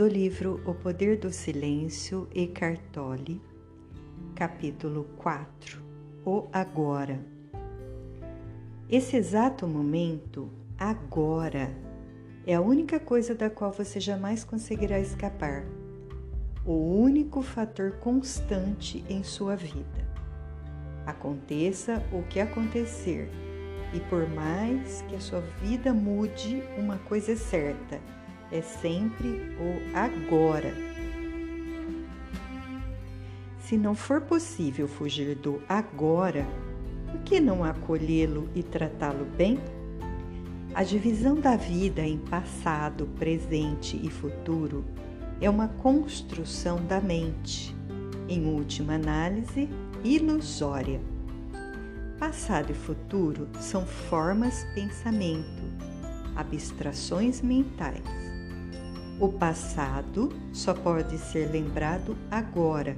do livro O Poder do Silêncio, Eckhart Tolle, capítulo 4 O Agora. Esse exato momento, agora, é a única coisa da qual você jamais conseguirá escapar, o único fator constante em sua vida. Aconteça o que acontecer, e por mais que a sua vida mude, uma coisa é certa é sempre o agora. Se não for possível fugir do agora, por que não acolhê-lo e tratá-lo bem? A divisão da vida em passado, presente e futuro é uma construção da mente, em última análise, ilusória. Passado e futuro são formas pensamento, abstrações mentais. O passado só pode ser lembrado agora.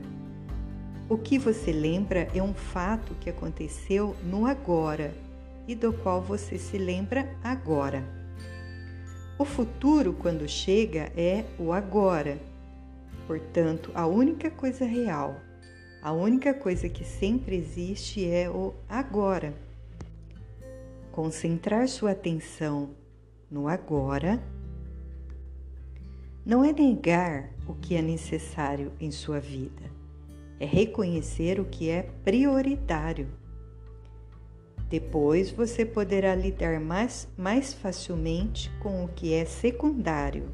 O que você lembra é um fato que aconteceu no agora e do qual você se lembra agora. O futuro, quando chega, é o agora. Portanto, a única coisa real, a única coisa que sempre existe é o agora. Concentrar sua atenção no agora não é negar o que é necessário em sua vida, é reconhecer o que é prioritário. Depois você poderá lidar mais, mais facilmente com o que é secundário.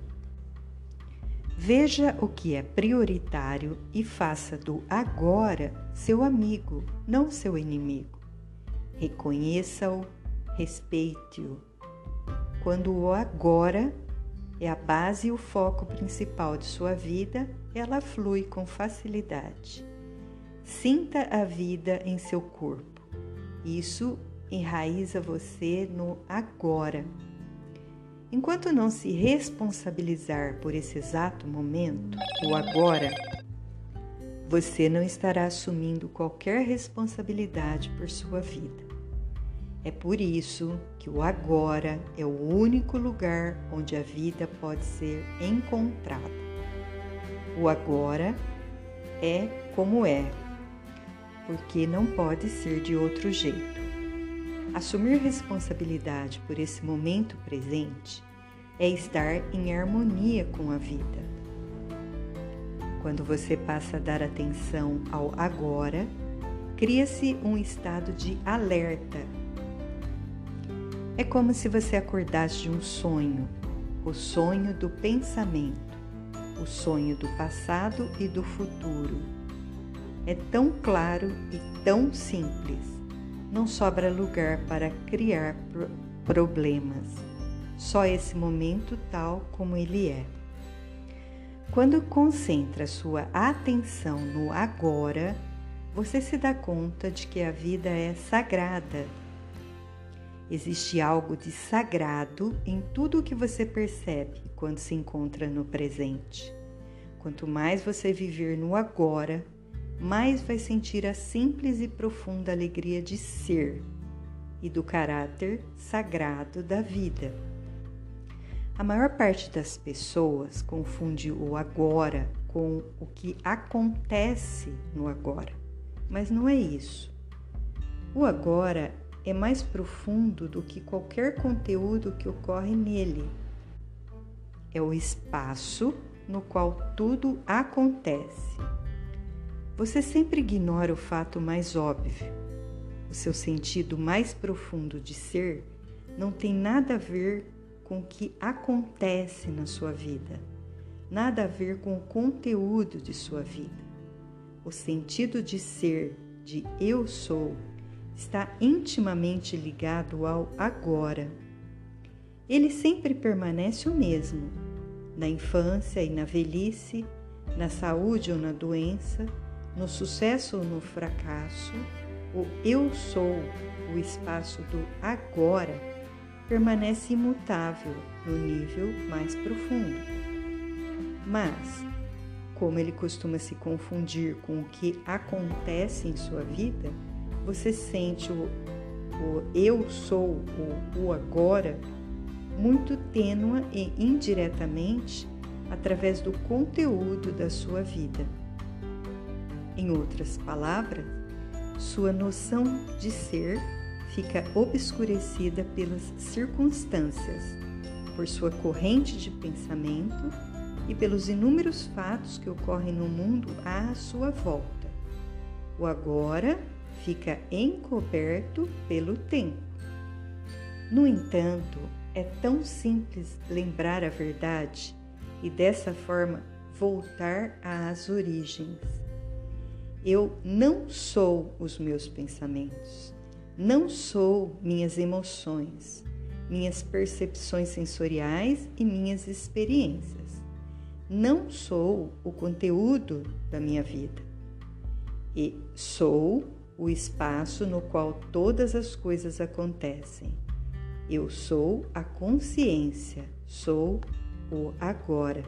Veja o que é prioritário e faça do agora seu amigo, não seu inimigo. Reconheça-o, respeite-o. Quando o agora é a base e o foco principal de sua vida, ela flui com facilidade. Sinta a vida em seu corpo. Isso enraiza você no agora. Enquanto não se responsabilizar por esse exato momento, o agora, você não estará assumindo qualquer responsabilidade por sua vida. É por isso que o agora é o único lugar onde a vida pode ser encontrada. O agora é como é, porque não pode ser de outro jeito. Assumir responsabilidade por esse momento presente é estar em harmonia com a vida. Quando você passa a dar atenção ao agora, cria-se um estado de alerta é como se você acordasse de um sonho, o sonho do pensamento, o sonho do passado e do futuro. É tão claro e tão simples. Não sobra lugar para criar problemas. Só esse momento tal como ele é. Quando concentra sua atenção no agora, você se dá conta de que a vida é sagrada Existe algo de sagrado em tudo o que você percebe quando se encontra no presente. Quanto mais você viver no agora, mais vai sentir a simples e profunda alegria de ser e do caráter sagrado da vida. A maior parte das pessoas confunde o agora com o que acontece no agora, mas não é isso. O agora é mais profundo do que qualquer conteúdo que ocorre nele. É o espaço no qual tudo acontece. Você sempre ignora o fato mais óbvio. O seu sentido mais profundo de ser não tem nada a ver com o que acontece na sua vida, nada a ver com o conteúdo de sua vida. O sentido de ser, de eu sou, está intimamente ligado ao agora. Ele sempre permanece o mesmo, na infância e na velhice, na saúde ou na doença, no sucesso ou no fracasso, o eu sou, o espaço do agora, permanece imutável no nível mais profundo. Mas, como ele costuma se confundir com o que acontece em sua vida, você sente o, o eu sou, o, o agora, muito tênua e indiretamente através do conteúdo da sua vida. Em outras palavras, sua noção de ser fica obscurecida pelas circunstâncias, por sua corrente de pensamento e pelos inúmeros fatos que ocorrem no mundo à sua volta. O agora fica encoberto pelo tempo. No entanto, é tão simples lembrar a verdade e dessa forma voltar às origens. Eu não sou os meus pensamentos, não sou minhas emoções, minhas percepções sensoriais e minhas experiências. Não sou o conteúdo da minha vida. E sou o espaço no qual todas as coisas acontecem. Eu sou a consciência, sou o agora.